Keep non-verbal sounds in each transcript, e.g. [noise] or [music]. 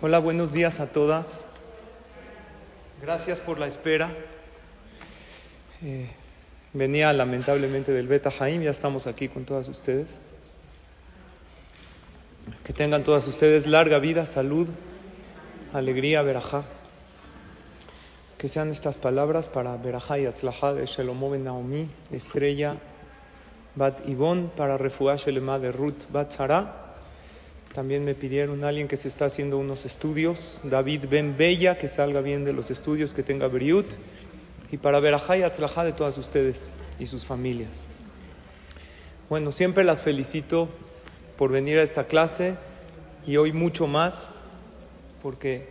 Hola, buenos días a todas. Gracias por la espera. Eh, venía lamentablemente del Beta Jaim, ya estamos aquí con todas ustedes. Que tengan todas ustedes larga vida, salud, alegría, verajá. Que sean estas palabras para verajá y atzlajá de Shelomo ben Naomi, estrella, Bat Ibon, para refugiar Shelema de Ruth Bat Sarah. También me pidieron alguien que se está haciendo unos estudios, David Ben Bella, que salga bien de los estudios, que tenga Briut, y para Berajá y Atzlajá de todas ustedes y sus familias. Bueno, siempre las felicito por venir a esta clase y hoy mucho más, porque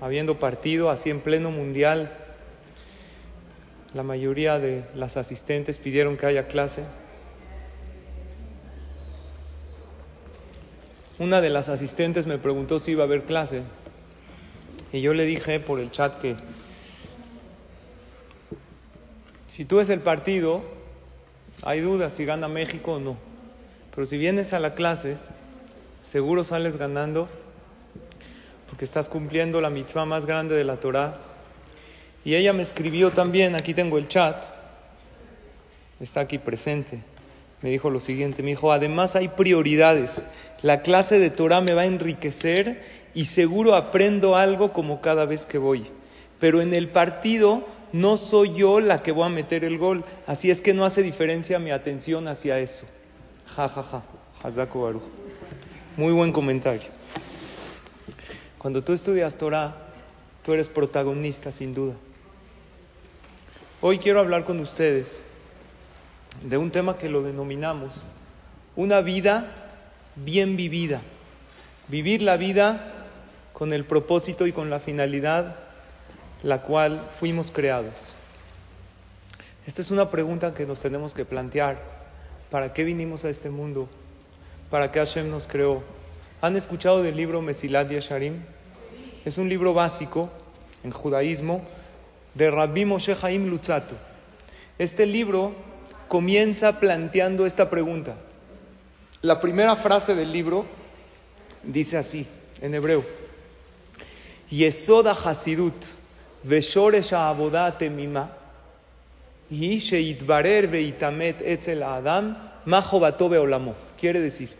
habiendo partido así en pleno mundial, la mayoría de las asistentes pidieron que haya clase. Una de las asistentes me preguntó si iba a haber clase y yo le dije por el chat que si tú es el partido, hay dudas si gana México o no. Pero si vienes a la clase, seguro sales ganando porque estás cumpliendo la mitzvah más grande de la Torah. Y ella me escribió también, aquí tengo el chat, está aquí presente. Me dijo lo siguiente, me dijo, además hay prioridades. La clase de Torah me va a enriquecer y seguro aprendo algo como cada vez que voy. Pero en el partido no soy yo la que voy a meter el gol. Así es que no hace diferencia mi atención hacia eso. Ja, ja, ja. Hazako. Muy buen comentario. Cuando tú estudias Torah, tú eres protagonista sin duda. Hoy quiero hablar con ustedes de un tema que lo denominamos una vida bien vivida. Vivir la vida con el propósito y con la finalidad la cual fuimos creados. Esta es una pregunta que nos tenemos que plantear. ¿Para qué vinimos a este mundo? ¿Para qué Hashem nos creó? ¿Han escuchado del libro Mesilat Yesharim? Es un libro básico en judaísmo de Rabbi Moshe Haim Lutzato. Este libro comienza planteando esta pregunta. La primera frase del libro dice así, en hebreo, Yesoda Hasidut, Veshoresh Abodat Mima, y Sheitbarer Veitamet Etzel Adam, Majobatobe Olamo. Quiere decir,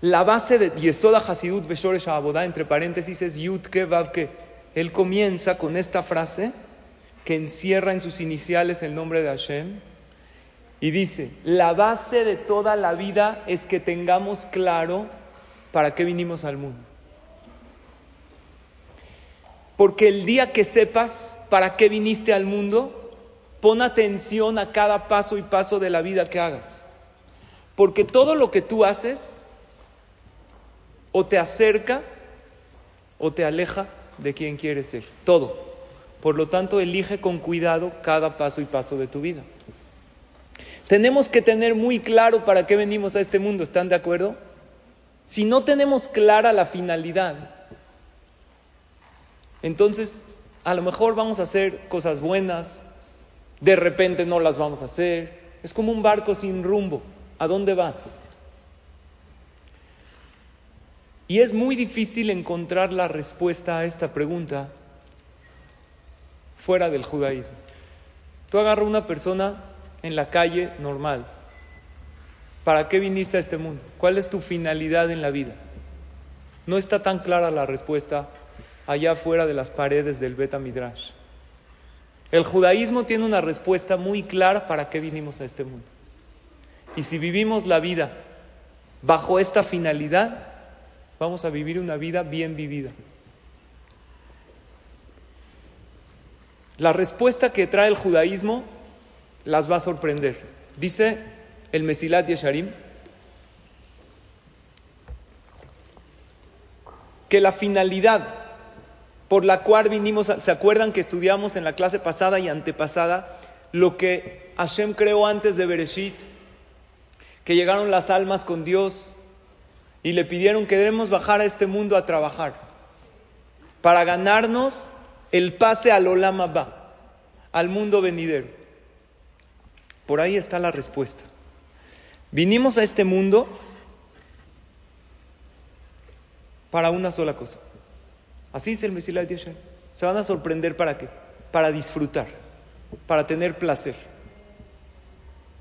la base de Yesoda Hasidut Veshoresh Abodat, entre paréntesis, es Yutke Vavke. Él comienza con esta frase que encierra en sus iniciales el nombre de Hashem y dice, la base de toda la vida es que tengamos claro para qué vinimos al mundo. Porque el día que sepas para qué viniste al mundo, pon atención a cada paso y paso de la vida que hagas. Porque todo lo que tú haces o te acerca o te aleja de quien quieres ser. Todo. Por lo tanto, elige con cuidado cada paso y paso de tu vida. Tenemos que tener muy claro para qué venimos a este mundo. ¿Están de acuerdo? Si no tenemos clara la finalidad, entonces, a lo mejor vamos a hacer cosas buenas, de repente no las vamos a hacer. Es como un barco sin rumbo. ¿A dónde vas? Y es muy difícil encontrar la respuesta a esta pregunta fuera del judaísmo. Tú agarras una persona en la calle normal. ¿Para qué viniste a este mundo? ¿Cuál es tu finalidad en la vida? No está tan clara la respuesta allá fuera de las paredes del Beta Midrash. El judaísmo tiene una respuesta muy clara para qué vinimos a este mundo. Y si vivimos la vida bajo esta finalidad, vamos a vivir una vida bien vivida. La respuesta que trae el judaísmo las va a sorprender. Dice el Mesilat Yesharim, que la finalidad por la cual vinimos, ¿se acuerdan que estudiamos en la clase pasada y antepasada lo que Hashem creó antes de Bereshit? Que llegaron las almas con Dios y le pidieron que debemos bajar a este mundo a trabajar para ganarnos el pase al Olam Abba, al mundo venidero. Por ahí está la respuesta. Vinimos a este mundo para una sola cosa. Así es el Mesilat de Se van a sorprender para qué? Para disfrutar, para tener placer.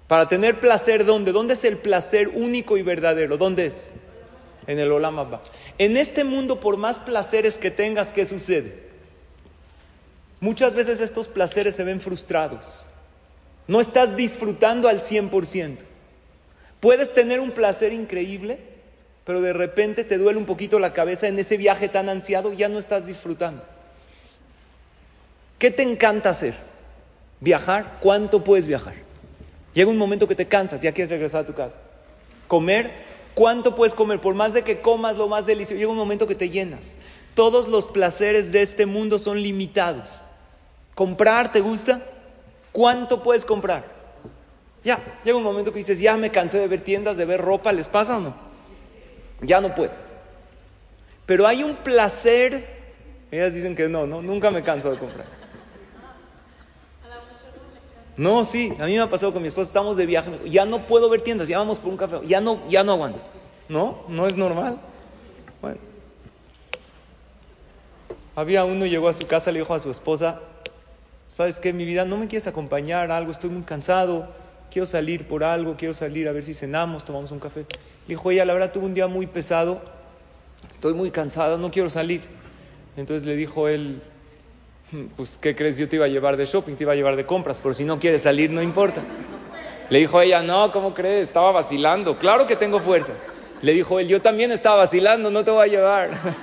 Para tener placer, ¿dónde? ¿Dónde es el placer único y verdadero? ¿Dónde es? En el Olam. En este mundo, por más placeres que tengas, ¿qué sucede? Muchas veces estos placeres se ven frustrados. No estás disfrutando al 100%. Puedes tener un placer increíble, pero de repente te duele un poquito la cabeza en ese viaje tan ansiado, ya no estás disfrutando. ¿Qué te encanta hacer? ¿Viajar? ¿Cuánto puedes viajar? Llega un momento que te cansas, ya quieres regresar a tu casa. ¿Comer? ¿Cuánto puedes comer? Por más de que comas lo más delicioso, llega un momento que te llenas. Todos los placeres de este mundo son limitados. ¿Comprar te gusta? ¿Cuánto puedes comprar? Ya, llega un momento que dices, ya me cansé de ver tiendas, de ver ropa, ¿les pasa o no? Ya no puedo. Pero hay un placer, ellas dicen que no, no, nunca me canso de comprar. No, sí, a mí me ha pasado con mi esposa, estamos de viaje, ya no puedo ver tiendas, ya vamos por un café, ya no, ya no aguanto. No, no es normal. Bueno. Había uno, llegó a su casa, le dijo a su esposa, ¿sabes qué? Mi vida, no me quieres acompañar a algo, estoy muy cansado, quiero salir por algo, quiero salir a ver si cenamos, tomamos un café. Dijo ella, la verdad tuve un día muy pesado, estoy muy cansada, no quiero salir. Entonces le dijo él, hmm, pues ¿qué crees? Yo te iba a llevar de shopping, te iba a llevar de compras, pero si no quieres salir no importa. Le dijo ella, no, ¿cómo crees? Estaba vacilando, claro que tengo fuerzas. Le dijo él, yo también estaba vacilando, no te voy a llevar. [laughs]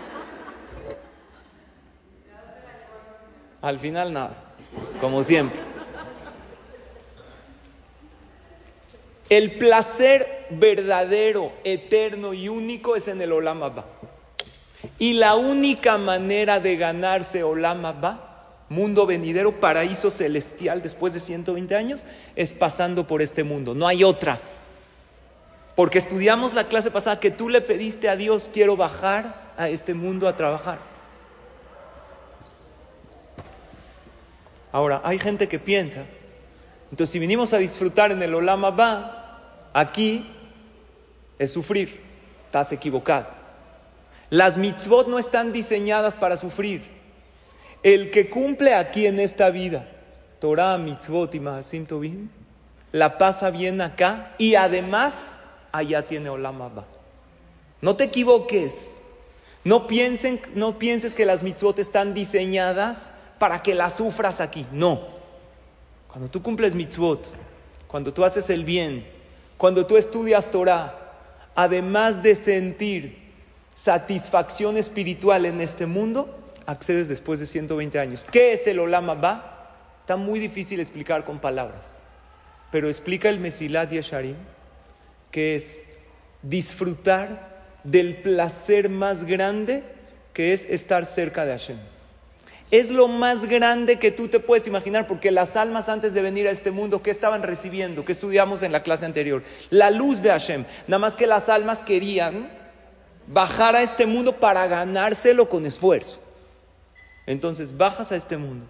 Al final nada, como siempre. El placer verdadero, eterno y único es en el Olam Abba. Y la única manera de ganarse Olam Abba, mundo venidero, paraíso celestial después de 120 años, es pasando por este mundo. No hay otra. Porque estudiamos la clase pasada que tú le pediste a Dios, quiero bajar a este mundo a trabajar. Ahora, hay gente que piensa entonces, si vinimos a disfrutar en el Olama Ba, aquí es sufrir. Estás equivocado. Las mitzvot no están diseñadas para sufrir. El que cumple aquí en esta vida, Torah, mitzvot y Mahasim la pasa bien acá y además allá tiene Olama Ba. No te equivoques. No, piensen, no pienses que las mitzvot están diseñadas para que las sufras aquí. No. Cuando tú cumples mitzvot, cuando tú haces el bien, cuando tú estudias Torah, además de sentir satisfacción espiritual en este mundo, accedes después de 120 años. ¿Qué es el Olam Abba? Está muy difícil explicar con palabras, pero explica el Mesilat Yesharim, que es disfrutar del placer más grande que es estar cerca de Hashem es lo más grande que tú te puedes imaginar, porque las almas antes de venir a este mundo, ¿qué estaban recibiendo? ¿Qué estudiamos en la clase anterior? La luz de Hashem. Nada más que las almas querían bajar a este mundo para ganárselo con esfuerzo. Entonces bajas a este mundo,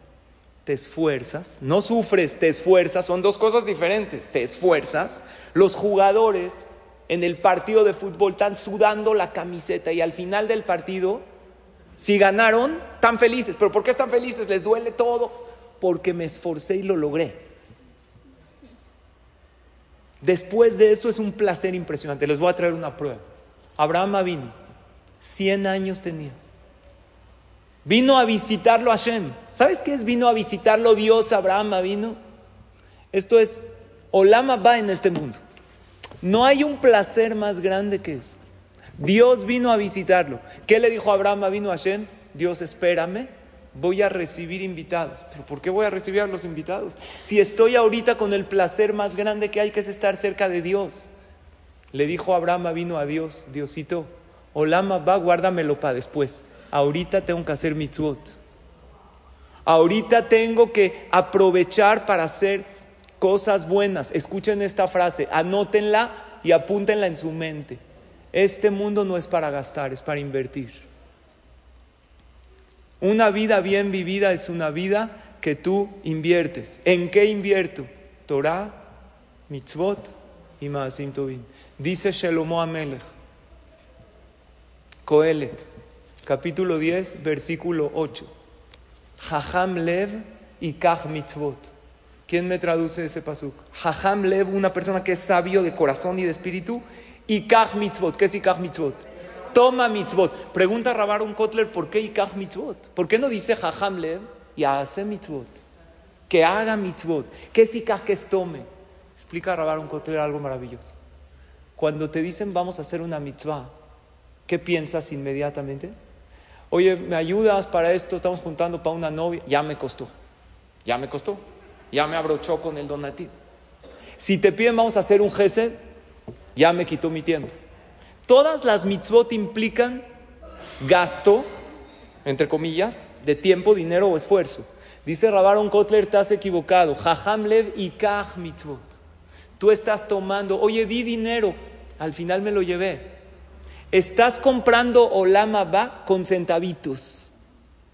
te esfuerzas, no sufres, te esfuerzas, son dos cosas diferentes, te esfuerzas. Los jugadores en el partido de fútbol están sudando la camiseta y al final del partido si ganaron, tan felices. ¿Pero por qué están felices? ¿Les duele todo? Porque me esforcé y lo logré. Después de eso es un placer impresionante. Les voy a traer una prueba. Abraham vino, 100 años tenía. Vino a visitarlo a Hashem. ¿Sabes qué es vino a visitarlo Dios? Abraham vino. Esto es Olama va en este mundo. No hay un placer más grande que eso. Dios vino a visitarlo. ¿Qué le dijo Abraham? Vino a Shem. Dios, espérame, voy a recibir invitados. ¿Pero por qué voy a recibir a los invitados? Si estoy ahorita con el placer más grande que hay, que es estar cerca de Dios. Le dijo Abraham, vino a Dios, Diosito, Olama va, guárdamelo para después. Ahorita tengo que hacer mitzvot. Ahorita tengo que aprovechar para hacer cosas buenas. Escuchen esta frase, anótenla y apúntenla en su mente. Este mundo no es para gastar, es para invertir. Una vida bien vivida es una vida que tú inviertes. ¿En qué invierto? Torah, mitzvot y maasim tovim. Dice Shelomo Amelech, Coelet, capítulo 10, versículo 8. Jajam lev y kach mitzvot. ¿Quién me traduce ese pasuk? Jajam lev, una persona que es sabio de corazón y de espíritu, y kach mitzvot. ¿Qué es ikach mitzvot? Toma mitzvot. Pregunta a un Kotler, ¿por qué ikach mitzvot? ¿Por qué no dice jajam lev y hace mitzvot? Que haga mitzvot. ¿Qué es ikach que es tome? Explica a un Kotler algo maravilloso. Cuando te dicen vamos a hacer una mitzvah, ¿qué piensas inmediatamente? Oye, ¿me ayudas para esto? Estamos juntando para una novia. Ya me costó. Ya me costó. Ya me abrochó con el donativo. Si te piden vamos a hacer un gesed, ya me quitó mi tiempo. Todas las mitzvot implican gasto, entre comillas, de tiempo, dinero o esfuerzo. Dice Rabaron Kotler, te has equivocado. Jajam lev y kaj mitzvot. Tú estás tomando, oye, di dinero, al final me lo llevé. Estás comprando Olama va con centavitos.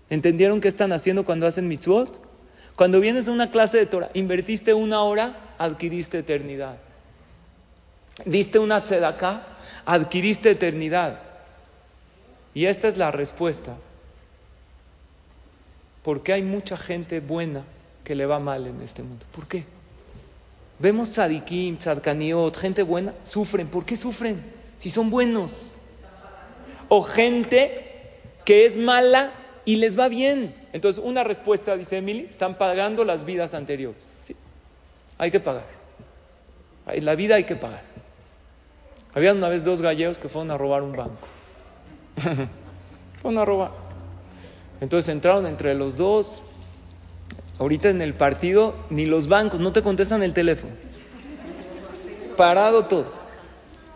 ¿Entendieron qué están haciendo cuando hacen mitzvot? Cuando vienes a una clase de Torah, invertiste una hora, adquiriste eternidad. Diste una tzedakah, adquiriste eternidad. Y esta es la respuesta. ¿Por qué hay mucha gente buena que le va mal en este mundo? ¿Por qué? Vemos tzadikim, tzadkaniot, gente buena, sufren. ¿Por qué sufren? Si son buenos. O gente que es mala y les va bien. Entonces, una respuesta, dice Emily, están pagando las vidas anteriores. ¿Sí? Hay que pagar. La vida hay que pagar. Había una vez dos gallegos que fueron a robar un banco. [laughs] fueron a robar. Entonces entraron entre los dos. Ahorita en el partido, ni los bancos, no te contestan el teléfono. Parado todo.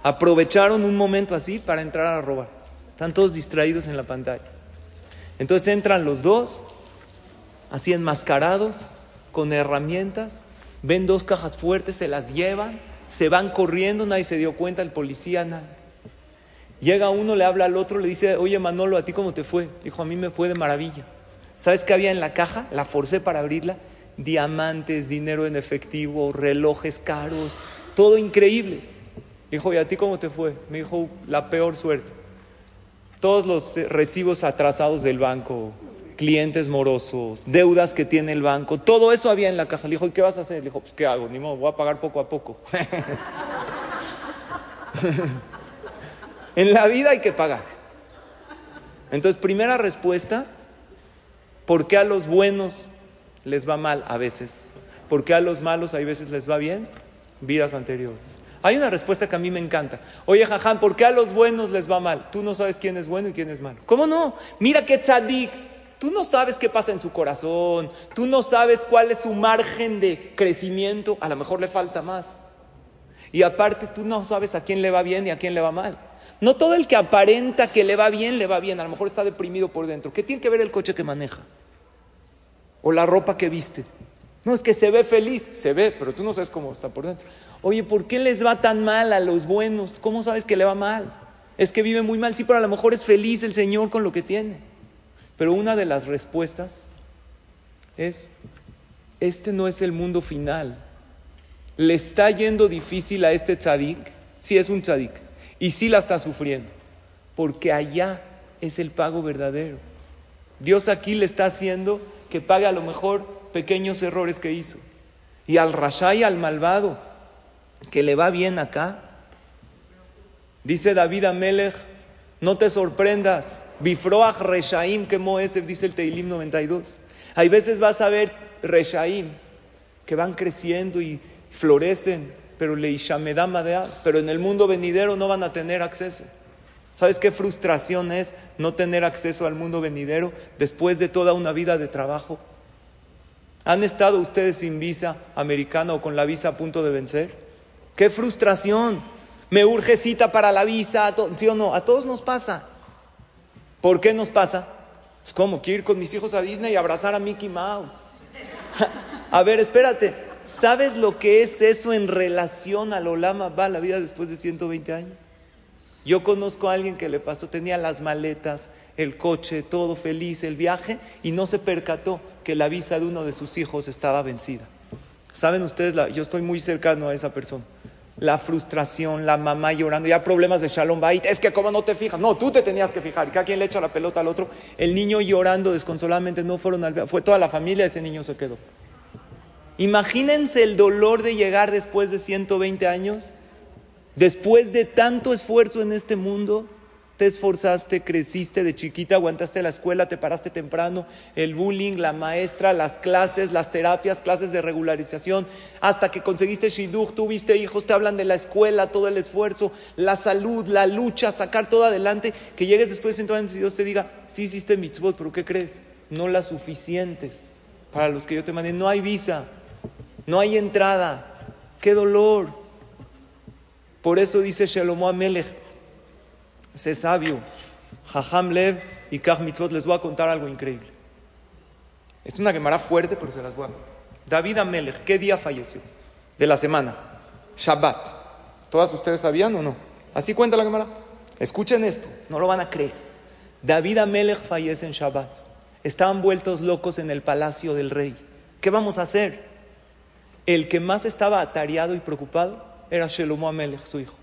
Aprovecharon un momento así para entrar a robar. Están todos distraídos en la pantalla. Entonces entran los dos, así enmascarados, con herramientas, ven dos cajas fuertes, se las llevan se van corriendo, nadie se dio cuenta, el policía, nada. Llega uno, le habla al otro, le dice, oye Manolo, ¿a ti cómo te fue? Dijo, a mí me fue de maravilla. ¿Sabes qué había en la caja? La forcé para abrirla. Diamantes, dinero en efectivo, relojes caros, todo increíble. Dijo, ¿y a ti cómo te fue? Me dijo, la peor suerte. Todos los recibos atrasados del banco, clientes morosos, deudas que tiene el banco, todo eso había en la caja. Le dijo, ¿y qué vas a hacer? Le dijo, pues ¿qué hago? Ni modo, voy a pagar poco a poco. [laughs] en la vida hay que pagar. Entonces, primera respuesta, ¿por qué a los buenos les va mal a veces? ¿Por qué a los malos a veces les va bien? Vidas anteriores. Hay una respuesta que a mí me encanta. Oye, Jaján, ¿por qué a los buenos les va mal? Tú no sabes quién es bueno y quién es malo. ¿Cómo no? Mira qué tzadik, Tú no sabes qué pasa en su corazón, tú no sabes cuál es su margen de crecimiento, a lo mejor le falta más. Y aparte tú no sabes a quién le va bien y a quién le va mal. No todo el que aparenta que le va bien, le va bien, a lo mejor está deprimido por dentro. ¿Qué tiene que ver el coche que maneja? O la ropa que viste. No, es que se ve feliz, se ve, pero tú no sabes cómo está por dentro. Oye, ¿por qué les va tan mal a los buenos? ¿Cómo sabes que le va mal? Es que vive muy mal, sí, pero a lo mejor es feliz el Señor con lo que tiene. Pero una de las respuestas es, este no es el mundo final. Le está yendo difícil a este tzadik, si es un tzadik, y sí la está sufriendo, porque allá es el pago verdadero. Dios aquí le está haciendo que pague a lo mejor pequeños errores que hizo. Y al rasha y al malvado, que le va bien acá, dice David Amelech, no te sorprendas, Bifroach Reshaim, que Moesef, dice el Teilim 92. Hay veces vas a ver Reshaim, que van creciendo y florecen, pero pero en el mundo venidero no van a tener acceso. ¿Sabes qué frustración es no tener acceso al mundo venidero después de toda una vida de trabajo? ¿Han estado ustedes sin visa americana o con la visa a punto de vencer? ¡Qué frustración! me urge cita para la visa, ¿sí o no? A todos nos pasa. ¿Por qué nos pasa? Pues como quiero ir con mis hijos a Disney y abrazar a Mickey Mouse. [laughs] a ver, espérate. ¿Sabes lo que es eso en relación al Olama va la vida después de 120 años? Yo conozco a alguien que le pasó, tenía las maletas, el coche, todo feliz, el viaje, y no se percató que la visa de uno de sus hijos estaba vencida. ¿Saben ustedes? yo estoy muy cercano a esa persona. La frustración, la mamá llorando, ya problemas de Shalom Bait, es que como no te fijas, no, tú te tenías que fijar, cada quien le echa la pelota al otro, el niño llorando desconsoladamente, no fueron al fue toda la familia, ese niño se quedó. Imagínense el dolor de llegar después de 120 años, después de tanto esfuerzo en este mundo, te esforzaste, creciste de chiquita, aguantaste la escuela, te paraste temprano, el bullying, la maestra, las clases, las terapias, clases de regularización, hasta que conseguiste shidduch, tuviste hijos, te hablan de la escuela, todo el esfuerzo, la salud, la lucha, sacar todo adelante, que llegues después de 100 años y Dios te diga, sí hiciste mitzvot, pero ¿qué crees? No las suficientes para los que yo te mandé. No hay visa, no hay entrada. ¡Qué dolor! Por eso dice Shalomo Amelech, Sé sabio. Jajam Lev y Kach Mitzvot. Les voy a contar algo increíble. Es una quemará fuerte, pero se las voy a David Amelech, ¿qué día falleció? De la semana. Shabbat. ¿Todas ustedes sabían o no? Así cuenta la quemará. Escuchen esto, no lo van a creer. David Amelech fallece en Shabbat. Estaban vueltos locos en el palacio del rey. ¿Qué vamos a hacer? El que más estaba atareado y preocupado era Shelomo Amelech, su hijo.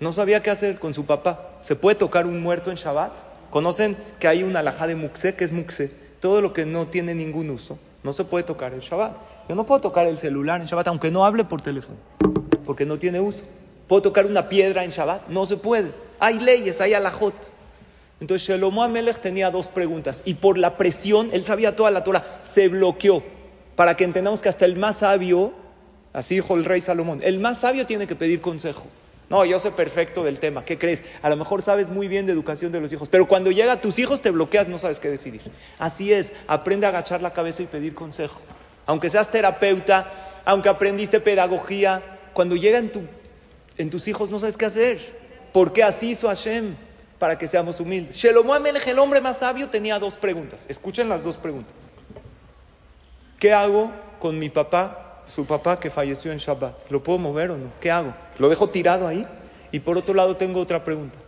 No sabía qué hacer con su papá. ¿Se puede tocar un muerto en Shabbat? ¿Conocen que hay una alajá de Muxé? que es Muxé? Todo lo que no tiene ningún uso no se puede tocar en Shabbat. Yo no puedo tocar el celular en Shabbat, aunque no hable por teléfono, porque no tiene uso. ¿Puedo tocar una piedra en Shabbat? No se puede. Hay leyes, hay alajot. Entonces Shelomo Amelech tenía dos preguntas y por la presión, él sabía toda la Torah, se bloqueó para que entendamos que hasta el más sabio, así dijo el rey Salomón, el más sabio tiene que pedir consejo. No, yo sé perfecto del tema. ¿Qué crees? A lo mejor sabes muy bien de educación de los hijos, pero cuando llega a tus hijos te bloqueas, no sabes qué decidir. Así es, aprende a agachar la cabeza y pedir consejo. Aunque seas terapeuta, aunque aprendiste pedagogía, cuando llega en, tus hijos no sabes qué hacer. ¿Por qué así hizo Hashem? Para que seamos humildes. Shelomo Amelech, el hombre más sabio, tenía dos preguntas. Escuchen las dos preguntas. ¿Qué hago con mi papá su papá que falleció en Shabbat. ¿Lo puedo mover o no? ¿Qué hago? ¿Lo dejo tirado ahí? Y por otro lado tengo otra pregunta.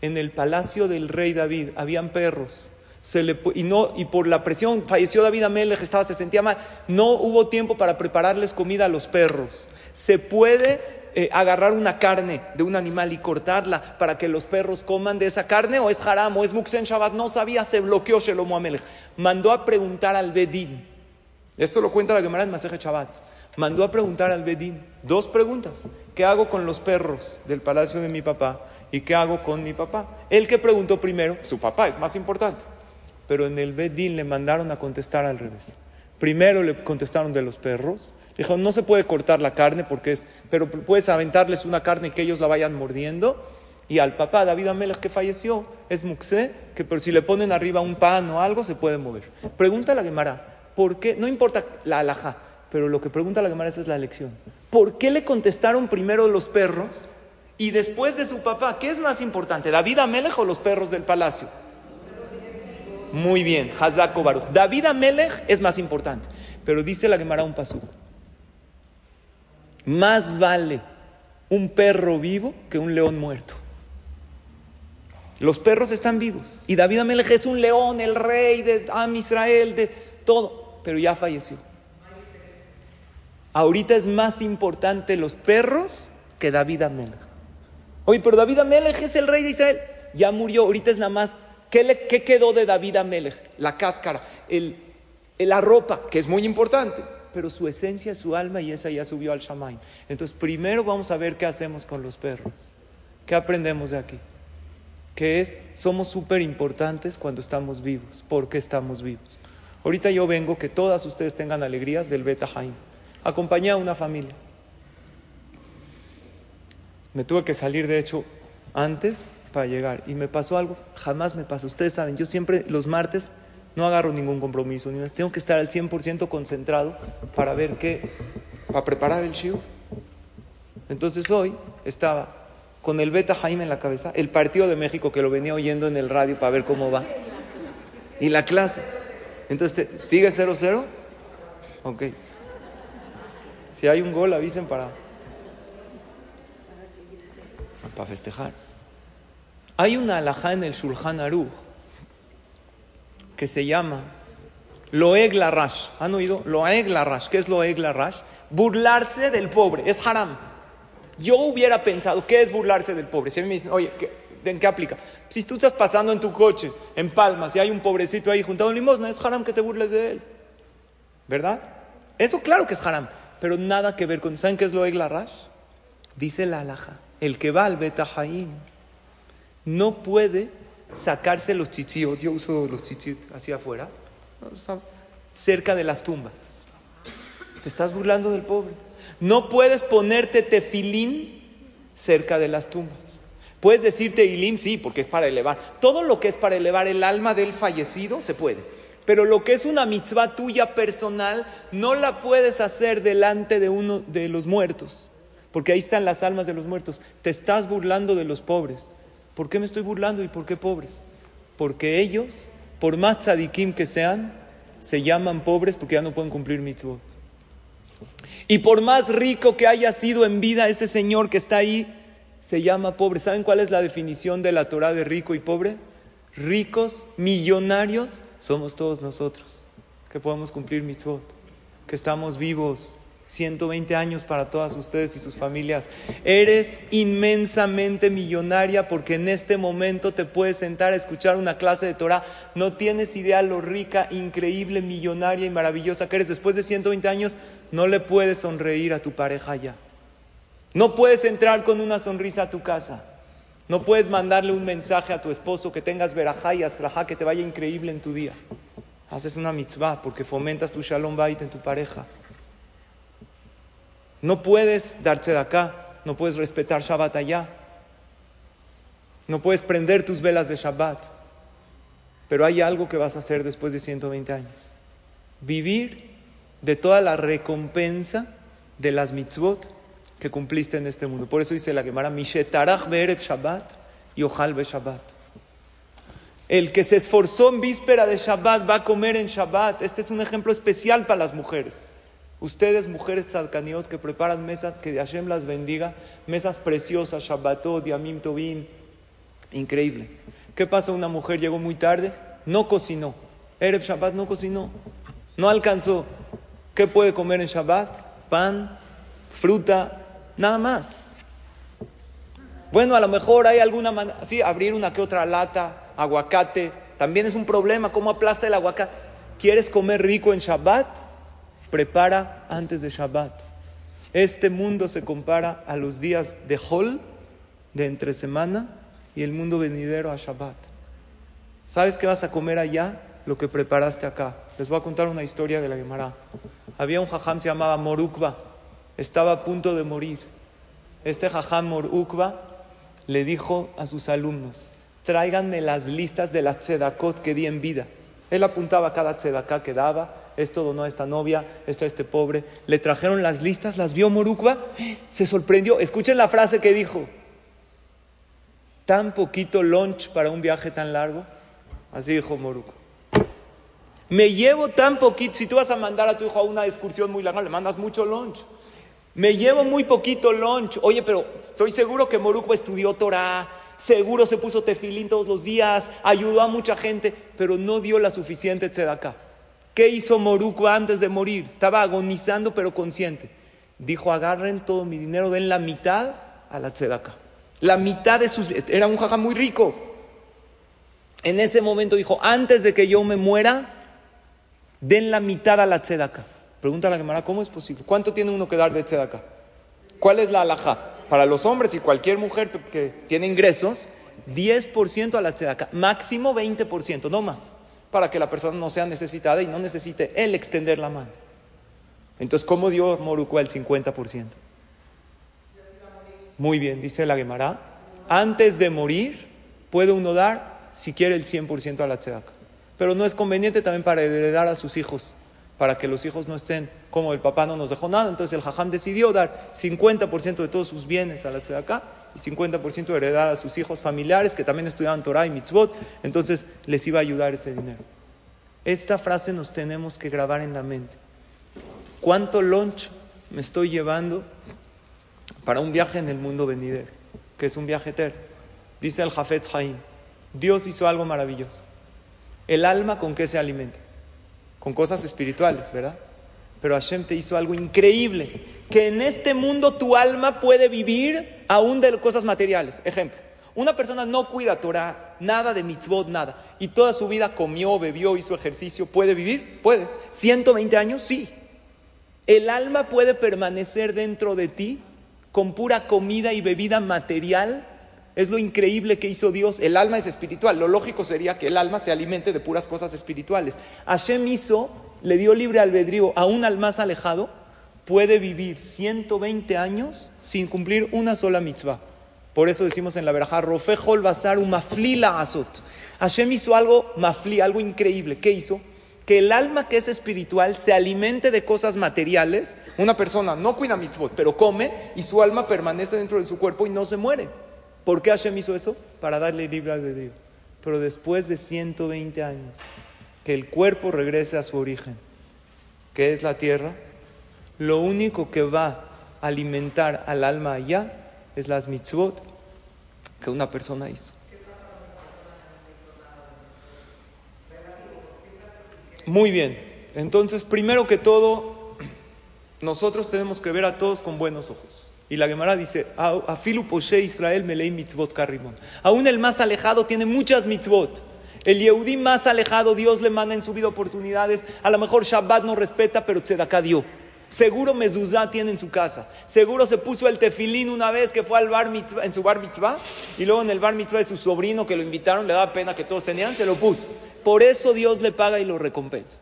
En el palacio del rey David habían perros. Se le, y, no, y por la presión, falleció David Amelech, estaba, se sentía mal. No hubo tiempo para prepararles comida a los perros. Se puede eh, agarrar una carne de un animal y cortarla para que los perros coman de esa carne, o es haram, o es muxen Shabbat. No sabía, se bloqueó Shelomo Amelech. Mandó a preguntar al Bedín. Esto lo cuenta la Gemara en Maseje Shabbat mandó a preguntar al Bedín dos preguntas. ¿Qué hago con los perros del palacio de mi papá? ¿Y qué hago con mi papá? El que preguntó primero, su papá es más importante. Pero en el Bedín le mandaron a contestar al revés. Primero le contestaron de los perros. Dijo, no se puede cortar la carne porque es, pero puedes aventarles una carne y que ellos la vayan mordiendo. Y al papá, David Amelech, que falleció, es Muxé, que pero si le ponen arriba un pan o algo, se puede mover. Pregunta a la Gemara, ¿por qué? No importa la alhaja, pero lo que pregunta la Gemara es la lección. ¿Por qué le contestaron primero los perros y después de su papá? ¿Qué es más importante, David Amelech o los perros del palacio? Muy bien, Hazako Baruch. David Amelech es más importante, pero dice la Gemara un pasú. Más vale un perro vivo que un león muerto. Los perros están vivos y David Amelech es un león, el rey de Am Israel, de todo, pero ya falleció. Ahorita es más importante los perros que David Amelech. Oye, pero David Amelech es el rey de Israel. Ya murió, ahorita es nada más. ¿Qué, le, quedó de David Amelech? La cáscara, el, la ropa, que es muy importante, pero su esencia, su alma, y esa ya subió al Shamaim. Entonces, primero vamos a ver qué hacemos con los perros. ¿Qué aprendemos de aquí? Que es, somos súper importantes cuando estamos vivos. ¿Por qué estamos vivos? Ahorita yo vengo que todas ustedes tengan alegrías del Beta Haim acompañé a una familia. Me tuve que salir, de hecho, antes para llegar. Y me pasó algo, jamás me pasó. Ustedes saben, yo siempre los martes no agarro ningún compromiso, ni tengo que estar al 100% concentrado para ver qué, para preparar el shiur. Entonces hoy estaba con el Beta Jaime en la cabeza, el partido de México que lo venía oyendo en el radio para ver cómo va, y la clase. Entonces, ¿sigue 0-0? Ok. Si hay un gol, avisen para, para festejar. Hay una alajá en el Shulchan Aruch que se llama Loeg Larash. ¿Han oído? Loeg Larash. ¿Qué es Loeg Larash? Burlarse del pobre. Es haram. Yo hubiera pensado, ¿qué es burlarse del pobre? Si a mí me dicen, oye, ¿en qué aplica? Si tú estás pasando en tu coche, en Palmas, y hay un pobrecito ahí juntado en limosna, es haram que te burles de él. ¿Verdad? Eso claro que es haram, pero nada que ver con... ¿Saben qué es lo Larash? Dice la alhaja, el que va al Betahaim no puede sacarse los chichiot, yo uso los chichiot hacia afuera, cerca de las tumbas. Te estás burlando del pobre. No puedes ponerte tefilín cerca de las tumbas. Puedes decirte ilim, sí, porque es para elevar. Todo lo que es para elevar el alma del fallecido se puede. Pero lo que es una mitzvah tuya personal, no la puedes hacer delante de uno de los muertos. Porque ahí están las almas de los muertos. Te estás burlando de los pobres. ¿Por qué me estoy burlando y por qué pobres? Porque ellos, por más tzadikim que sean, se llaman pobres porque ya no pueden cumplir mitzvot. Y por más rico que haya sido en vida ese señor que está ahí, se llama pobre. ¿Saben cuál es la definición de la Torah de rico y pobre? Ricos, millonarios, somos todos nosotros, que podemos cumplir mitzvot, que estamos vivos, 120 años para todas ustedes y sus familias. Eres inmensamente millonaria porque en este momento te puedes sentar a escuchar una clase de Torah. No tienes idea lo rica, increíble, millonaria y maravillosa que eres. Después de 120 años no le puedes sonreír a tu pareja ya. No puedes entrar con una sonrisa a tu casa. No puedes mandarle un mensaje a tu esposo que tengas verajá y atzlajá, que te vaya increíble en tu día. Haces una mitzvah porque fomentas tu shalom bait en tu pareja. No puedes darse de acá, no puedes respetar Shabbat allá, no puedes prender tus velas de Shabbat, pero hay algo que vas a hacer después de 120 años. Vivir de toda la recompensa de las mitzvot que cumpliste en este mundo. Por eso dice la Gemara, Mishetarach be'erev Shabbat y Ojal be Shabbat. El que se esforzó en víspera de Shabbat va a comer en Shabbat. Este es un ejemplo especial para las mujeres. Ustedes, mujeres tzadkaniot, que preparan mesas, que Hashem las bendiga, mesas preciosas, Shabbatot, Yamim Tovim, increíble. ¿Qué pasa? Una mujer llegó muy tarde, no cocinó. Erev Shabbat no cocinó, no alcanzó. ¿Qué puede comer en Shabbat? Pan, fruta, nada más. Bueno, a lo mejor hay alguna manera, sí, abrir una que otra lata, aguacate, también es un problema, ¿cómo aplasta el aguacate? ¿Quieres comer rico en Shabbat? prepara antes de Shabbat. Este mundo se compara a los días de Hol, de entre semana, y el mundo venidero a Shabbat. ¿Sabes qué vas a comer allá? Lo que preparaste acá. Les voy a contar una historia de la Gemara. Había un jajam se llamaba Morukba, estaba a punto de morir. Este jajam Morukba le dijo a sus alumnos, tráiganme las listas de las tzedakot que di en vida. Él apuntaba cada tzedaká que daba, esto donó a esta novia, esto a este pobre. Le trajeron las listas, las vio Morukba, se sorprendió. Escuchen la frase que dijo. Tan poquito lunch para un viaje tan largo. Así dijo Morukba. Me llevo tan poquito, si tú vas a mandar a tu hijo a una excursión muy larga, le mandas mucho lunch. Me llevo muy poquito lunch. Oye, pero estoy seguro que Morukba estudió Torah, seguro se puso tefilín todos los días, ayudó a mucha gente, pero no dio la suficiente tzedakah. ¿Qué hizo Moruco antes de morir? Estaba agonizando pero consciente. Dijo, agarren todo mi dinero, den la mitad a la tzedakah. La mitad de sus... Era un jaja muy rico. En ese momento dijo, antes de que yo me muera, den la mitad a la tzedakah. Pregunta a la Gemara, ¿cómo es posible? ¿Cuánto tiene uno que dar de tzedakah? ¿Cuál es la alajá? Para los hombres y cualquier mujer que tiene ingresos, 10% a la tzedakah, máximo 20%, no más, para que la persona no sea necesitada y no necesite él extender la mano. Entonces, ¿cómo dio Moruco el 50%? Muy bien, dice la Gemara, antes de morir puede uno dar, si quiere, el 100% a la tzedakah. Pero no es conveniente también para heredar a sus hijos para que los hijos no estén como el papá no nos dejó nada. Entonces el jajam decidió dar 50% de todos sus bienes a la tzedakah y 50% heredar a sus hijos familiares que también estudiaban Torah y mitzvot, entonces les iba a ayudar ese dinero. Esta frase nos tenemos que grabar en la mente. ¿Cuánto lunch me estoy llevando para un viaje en el mundo venidero? Que es un viaje eterno. Dice el Jafetz Haim, Dios hizo algo maravilloso. El alma con qué se alimenta? Con cosas espirituales, ¿verdad? Pero Hashem te hizo algo increíble, que en este mundo tu alma puede vivir aún de cosas materiales. Ejemplo, una persona no cuida Torah, nada de mitzvot, nada, y toda su vida comió, bebió, hizo ejercicio, ¿puede vivir? Puede. ¿120 años? Sí. El alma puede permanecer dentro de ti con pura comida y bebida material. Es lo increíble que hizo Dios. El alma es espiritual. Lo lógico sería que el alma se alimente de puras cosas espirituales. Hashem hizo le dio libre albedrío aún al más alejado, puede vivir 120 años sin cumplir una sola mitzvah. Por eso decimos en la verajá, Rofejol Basar Maflila Azot. Hashem hizo algo mafli, algo increíble. ¿Qué hizo? Que el alma que es espiritual se alimente de cosas materiales. Una persona no cuida mitzvot, pero come y su alma permanece dentro de su cuerpo y no se muere. ¿Por qué Hashem hizo eso? Para darle libre albedrío. Pero después de 120 años, que el cuerpo regrese a su origen, que es la tierra, lo único que va a alimentar al alma allá es las mitzvot que una persona hizo. Muy bien, entonces primero que todo, nosotros tenemos que ver a todos con buenos ojos. Y la Gemara dice, Afilu Poshe Israel Melei mitzvot karimon. Aún el más alejado tiene muchas mitzvot. El Yehudí más alejado, Dios le manda en su vida oportunidades. A lo mejor Shabbat no respeta, pero Tzedaká dio. Seguro Mezuzá tiene en su casa. Seguro se puso el tefilín una vez que fue al bar mitzvah, en su bar mitzvah. Y luego en el bar mitzvah de su sobrino que lo invitaron, le daba pena que todos tenían, se lo puso. Por eso Dios le paga y lo recompensa.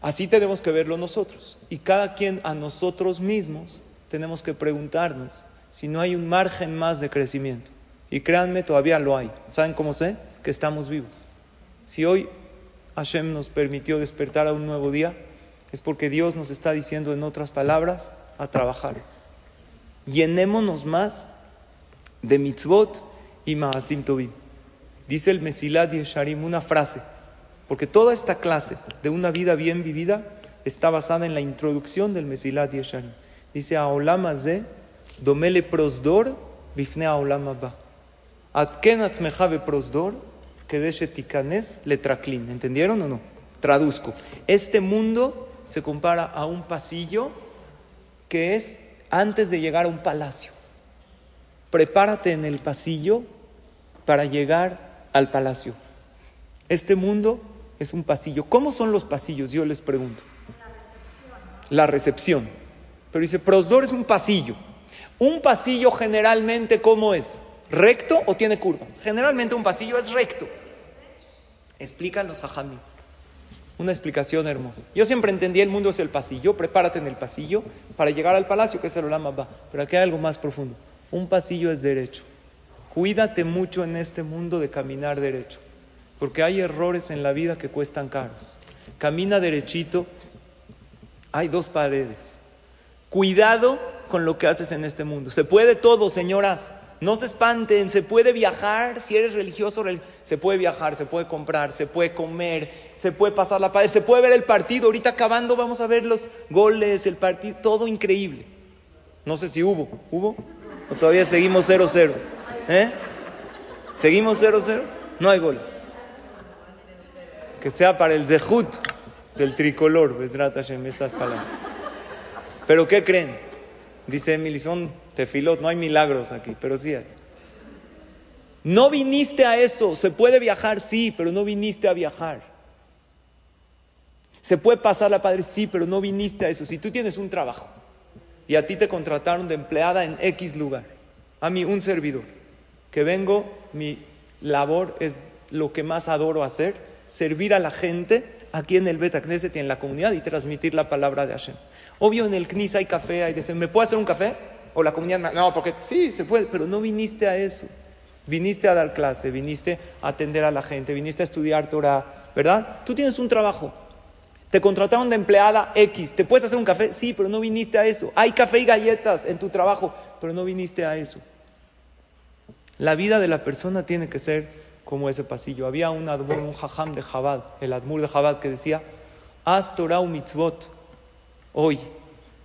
Así tenemos que verlo nosotros. Y cada quien a nosotros mismos tenemos que preguntarnos si no hay un margen más de crecimiento. Y créanme, todavía lo hay. ¿Saben cómo sé? que estamos vivos. Si hoy Hashem nos permitió despertar a un nuevo día, es porque Dios nos está diciendo en otras palabras a trabajar. Llenémonos más de mitzvot y maasim tovim. Dice el Mesilat Yesharim una frase, porque toda esta clase de una vida bien vivida está basada en la introducción del Mesilat Yesharim. Dice, Aolam domele prosdor bifne aolam abba. Atken atzmeja prosdor letraklin. ¿Entendieron o no? Traduzco. Este mundo se compara a un pasillo que es antes de llegar a un palacio. Prepárate en el pasillo para llegar al palacio. Este mundo es un pasillo. ¿Cómo son los pasillos? Yo les pregunto. La recepción. Pero dice, prosdor es un pasillo. Un pasillo generalmente, ¿cómo es? ¿Recto o tiene curvas? Generalmente un pasillo es recto. Explican los. Una explicación hermosa. Yo siempre entendí el mundo es el pasillo, prepárate en el pasillo para llegar al palacio, que es el Olama va. Pero aquí hay algo más profundo. Un pasillo es derecho. Cuídate mucho en este mundo de caminar derecho, porque hay errores en la vida que cuestan caros. Camina derechito, hay dos paredes. Cuidado con lo que haces en este mundo. Se puede todo, señoras. No se espanten, se puede viajar, si eres religioso, se puede viajar, se puede comprar, se puede comer, se puede pasar la paz, se puede ver el partido. Ahorita acabando vamos a ver los goles, el partido, todo increíble. No sé si hubo, ¿hubo? ¿O todavía seguimos 0-0? ¿Eh? ¿Seguimos 0-0? No hay goles. Que sea para el zehut del tricolor, Besrat Hashem, estas palabras. Pero ¿qué creen? Dice Emily, tefilot, no hay milagros aquí, pero sí hay. No viniste a eso, se puede viajar, sí, pero no viniste a viajar. Se puede pasar la padre, sí, pero no viniste a eso. Si tú tienes un trabajo y a ti te contrataron de empleada en X lugar, a mí un servidor, que vengo, mi labor es lo que más adoro hacer, servir a la gente aquí en el Beta Knesset y en la comunidad y transmitir la palabra de Hashem. Obvio, en el Knis hay café, hay de ¿me puedo hacer un café? O la comunidad, no, porque sí, se puede, pero no viniste a eso. Viniste a dar clase, viniste a atender a la gente, viniste a estudiar Torah, ¿verdad? Tú tienes un trabajo. Te contrataron de empleada X. ¿Te puedes hacer un café? Sí, pero no viniste a eso. Hay café y galletas en tu trabajo. pero no viniste a eso. La vida de la persona tiene que ser como ese pasillo. Había un admur, un jajam de Jabad, el admur de Jabad, que decía, haz Torah mitzvot hoy,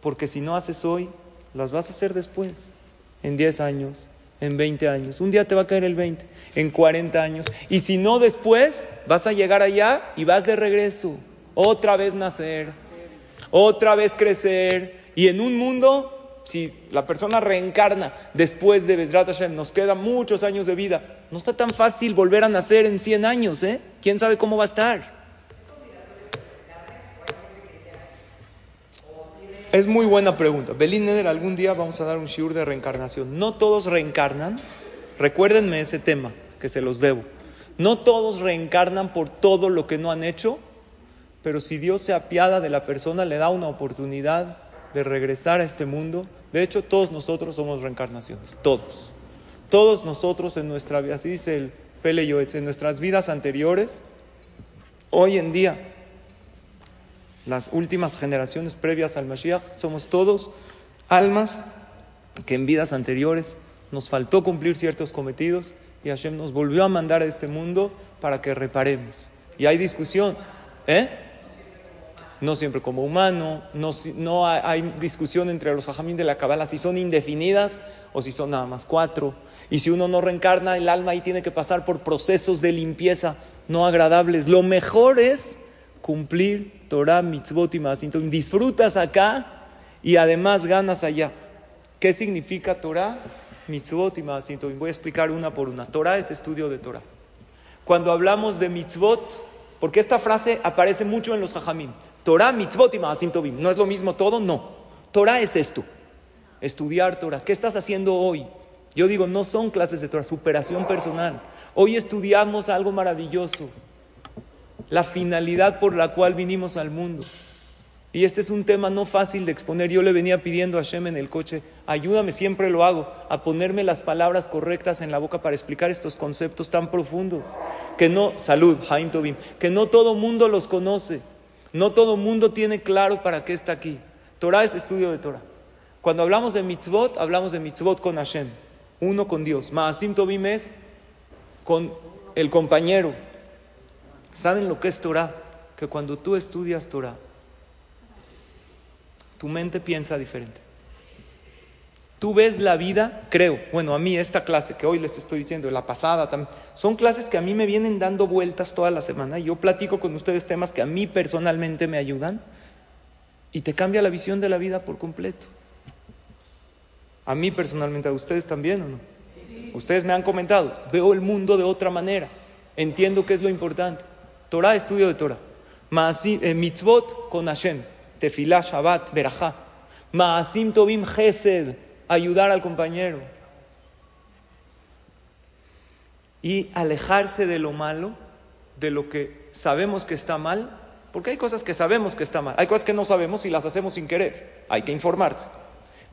porque si no haces hoy, las vas a hacer después, en 10 años, en 20 años. Un día te va a caer el 20, en 40 años. Y si no después, vas a llegar allá y vas de regreso. Otra vez nacer, otra vez crecer. Y en un mundo, si la persona reencarna después de Bezrat Hashem, nos quedan muchos años de vida. No está tan fácil volver a nacer en 100 años, ¿eh? ¿Quién sabe cómo va a estar? Es muy buena pregunta. Belín Neder, algún día vamos a dar un shiur de reencarnación. No todos reencarnan. Recuérdenme ese tema, que se los debo. No todos reencarnan por todo lo que no han hecho, pero si Dios se apiada de la persona, le da una oportunidad de regresar a este mundo. De hecho, todos nosotros somos reencarnaciones, todos. Todos nosotros en nuestra vida, así dice el Pele en nuestras vidas anteriores, hoy en día las últimas generaciones previas al Mashiach, somos todos almas que en vidas anteriores nos faltó cumplir ciertos cometidos y Hashem nos volvió a mandar a este mundo para que reparemos. Y hay discusión, ¿eh? No siempre como humano, no, no hay, discusión entre los hajamín de la Kabbalah si son indefinidas o si son nada más cuatro. Y si uno no reencarna, el alma ahí tiene que pasar por procesos de limpieza no agradables. Lo mejor es cumplir Torah, mitzvot y maasintovim. Disfrutas acá y además ganas allá. ¿Qué significa Torah, mitzvot y maasintovim? Voy a explicar una por una. Torah es estudio de Torah. Cuando hablamos de mitzvot, porque esta frase aparece mucho en los jajamim. Torah, mitzvot y maasintovim. ¿No es lo mismo todo? No. Torah es esto. Estudiar Torah. ¿Qué estás haciendo hoy? Yo digo, no son clases de Torah, superación personal. Hoy estudiamos algo maravilloso la finalidad por la cual vinimos al mundo. Y este es un tema no fácil de exponer. Yo le venía pidiendo a Shem en el coche, ayúdame, siempre lo hago, a ponerme las palabras correctas en la boca para explicar estos conceptos tan profundos. Que no, salud, Haim Tobim, que no todo mundo los conoce, no todo mundo tiene claro para qué está aquí. Torah es estudio de Torah. Cuando hablamos de mitzvot, hablamos de mitzvot con Hashem, uno con Dios. Maasim Tobim es con el compañero, ¿Saben lo que es Torah? Que cuando tú estudias Torah, tu mente piensa diferente. Tú ves la vida, creo, bueno, a mí esta clase que hoy les estoy diciendo, la pasada también, son clases que a mí me vienen dando vueltas toda la semana y yo platico con ustedes temas que a mí personalmente me ayudan y te cambia la visión de la vida por completo. A mí personalmente, a ustedes también o no. Ustedes me han comentado, veo el mundo de otra manera, entiendo qué es lo importante. Torah, estudio de Torah. Eh, mitzvot con Hashem. Tefilá, Shabbat, Berajá. Maasim Tobim Gesed. Ayudar al compañero. Y alejarse de lo malo, de lo que sabemos que está mal. Porque hay cosas que sabemos que está mal. Hay cosas que no sabemos y las hacemos sin querer. Hay que informarse.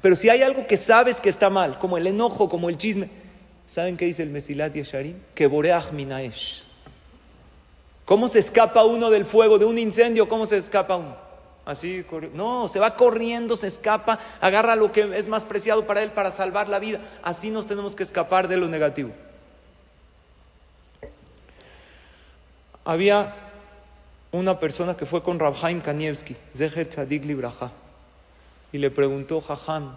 Pero si hay algo que sabes que está mal, como el enojo, como el chisme, ¿saben qué dice el Mesilat Yesharim? Que Boreach Minaesh. ¿Cómo se escapa uno del fuego, de un incendio? ¿Cómo se escapa uno? Así, no, se va corriendo, se escapa, agarra lo que es más preciado para él para salvar la vida. Así nos tenemos que escapar de lo negativo. Había una persona que fue con Rabhaim Kanievski, Zeher Tzadik Libraja, y le preguntó, Jajam,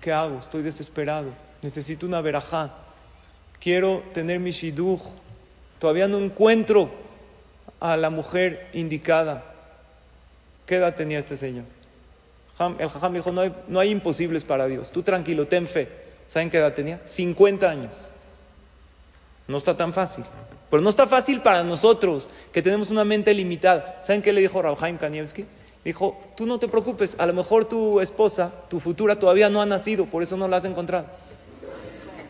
¿qué hago? Estoy desesperado, necesito una verajá, quiero tener mi shidduch, todavía no encuentro a la mujer indicada. ¿Qué edad tenía este señor? El jajam dijo, no hay, no hay imposibles para Dios. Tú tranquilo, ten fe. ¿Saben qué edad tenía? 50 años. No está tan fácil. Pero no está fácil para nosotros, que tenemos una mente limitada. ¿Saben qué le dijo Rabhaim Kanievski? Dijo, tú no te preocupes, a lo mejor tu esposa, tu futura, todavía no ha nacido, por eso no la has encontrado.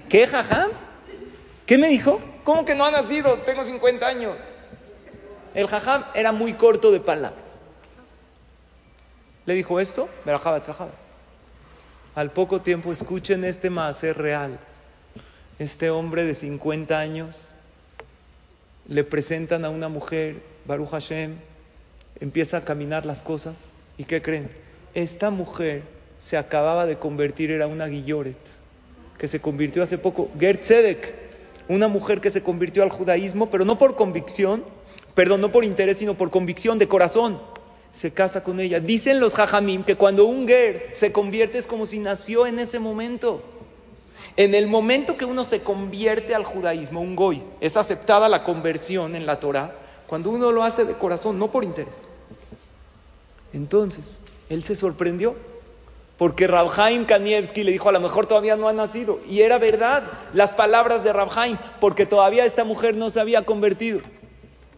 ¿Qué, jajam? ¿Qué me dijo? ¿Cómo que no ha nacido? Tengo 50 años. El jajam era muy corto de palabras. Le dijo esto, Al poco tiempo, escuchen este ser real. Este hombre de 50 años le presentan a una mujer, Baruch Hashem, empieza a caminar las cosas. ¿Y qué creen? Esta mujer se acababa de convertir, era una guilloret, que se convirtió hace poco, Ger una mujer que se convirtió al judaísmo, pero no por convicción, perdón, no por interés, sino por convicción de corazón. Se casa con ella. Dicen los jajamim que cuando un ger se convierte es como si nació en ese momento. En el momento que uno se convierte al judaísmo, un goy, es aceptada la conversión en la Torah, cuando uno lo hace de corazón, no por interés. Entonces, él se sorprendió porque Rabhaim Kanievski le dijo, a lo mejor todavía no ha nacido. Y era verdad las palabras de Rabhaim, porque todavía esta mujer no se había convertido.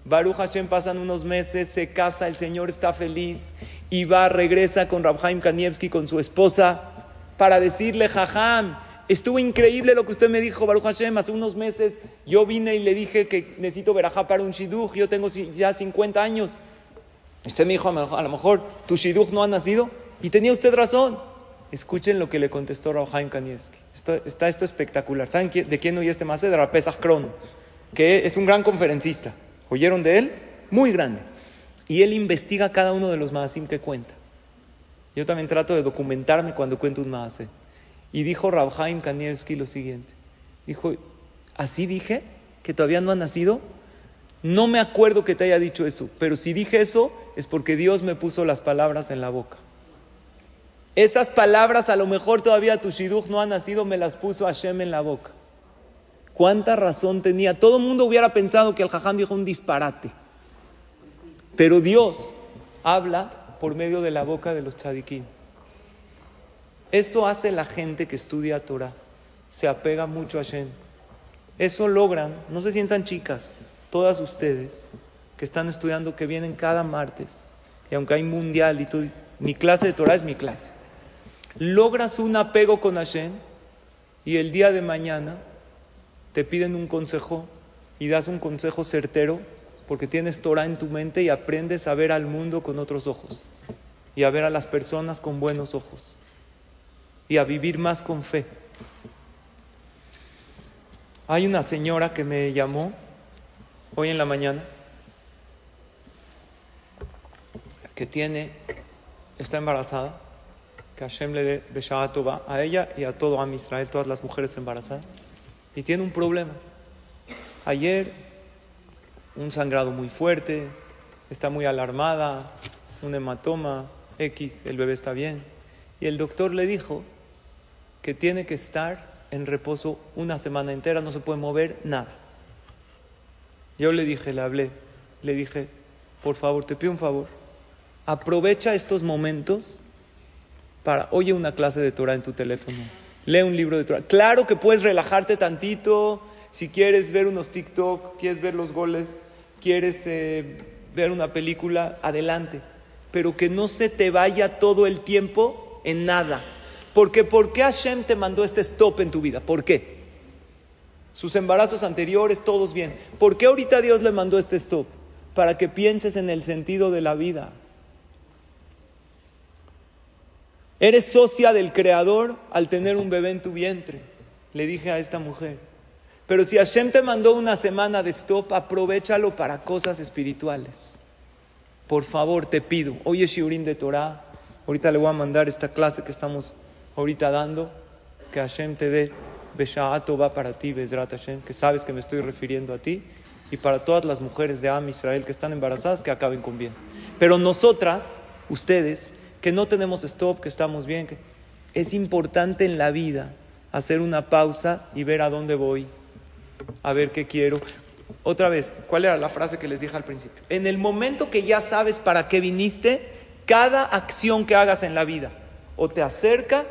Baruch Hashem pasan unos meses, se casa, el Señor está feliz y va, regresa con Rabhaim Kanievski, con su esposa, para decirle, Jajam, estuvo increíble lo que usted me dijo, Baruch Hashem, hace unos meses yo vine y le dije que necesito verajá para un shidduch, yo tengo ya 50 años. Usted me dijo, a lo mejor tu shidduch no ha nacido, y tenía usted razón. Escuchen lo que le contestó Raúl Kanievski. está esto espectacular. ¿Saben de quién oye este más? De Rapesach Kron, que es un gran conferencista. ¿Oyeron de él? Muy grande. Y él investiga cada uno de los maasim que cuenta. Yo también trato de documentarme cuando cuento un maasé. Y dijo Rabhaim Kanievski lo siguiente. Dijo, ¿así dije? ¿Que todavía no ha nacido? No me acuerdo que te haya dicho eso, pero si dije eso es porque Dios me puso las palabras en la boca. Esas palabras a lo mejor todavía tu shidduch no ha nacido, me las puso Hashem en la boca. ¿Cuánta razón tenía? Todo el mundo hubiera pensado que el jajam dijo un disparate. Pero Dios habla por medio de la boca de los tzadikim. Eso hace la gente que estudia Torah. Se apega mucho a Hashem. Eso logran, no se sientan chicas, todas ustedes que están estudiando, que vienen cada martes. Y aunque hay mundial y todo, mi clase de Torah es mi clase logras un apego con Hashem y el día de mañana te piden un consejo y das un consejo certero porque tienes Torah en tu mente y aprendes a ver al mundo con otros ojos y a ver a las personas con buenos ojos y a vivir más con fe. Hay una señora que me llamó hoy en la mañana que tiene, está embarazada que Hashem le dé Beshaatova a ella y a todo a Israel, todas las mujeres embarazadas. Y tiene un problema. Ayer, un sangrado muy fuerte, está muy alarmada, un hematoma, X, el bebé está bien. Y el doctor le dijo que tiene que estar en reposo una semana entera, no se puede mover nada. Yo le dije, le hablé, le dije, por favor, te pido un favor, aprovecha estos momentos para, oye una clase de Torah en tu teléfono, lee un libro de Torah. Claro que puedes relajarte tantito, si quieres ver unos TikTok, quieres ver los goles, quieres eh, ver una película, adelante. Pero que no se te vaya todo el tiempo en nada. Porque ¿por qué Hashem te mandó este stop en tu vida? ¿Por qué? Sus embarazos anteriores, todos bien. ¿Por qué ahorita Dios le mandó este stop? Para que pienses en el sentido de la vida. Eres socia del Creador al tener un bebé en tu vientre, le dije a esta mujer. Pero si Hashem te mandó una semana de stop, aprovechalo para cosas espirituales. Por favor, te pido. Hoy es Shiurim de Torah. Ahorita le voy a mandar esta clase que estamos ahorita dando. Que Hashem te dé Besha'ato va para ti, Bezrat Hashem, que sabes que me estoy refiriendo a ti. Y para todas las mujeres de Am Israel que están embarazadas, que acaben con bien. Pero nosotras, ustedes, que no tenemos stop, que estamos bien. Que... Es importante en la vida hacer una pausa y ver a dónde voy, a ver qué quiero. Otra vez, ¿cuál era la frase que les dije al principio? En el momento que ya sabes para qué viniste, cada acción que hagas en la vida o te acerca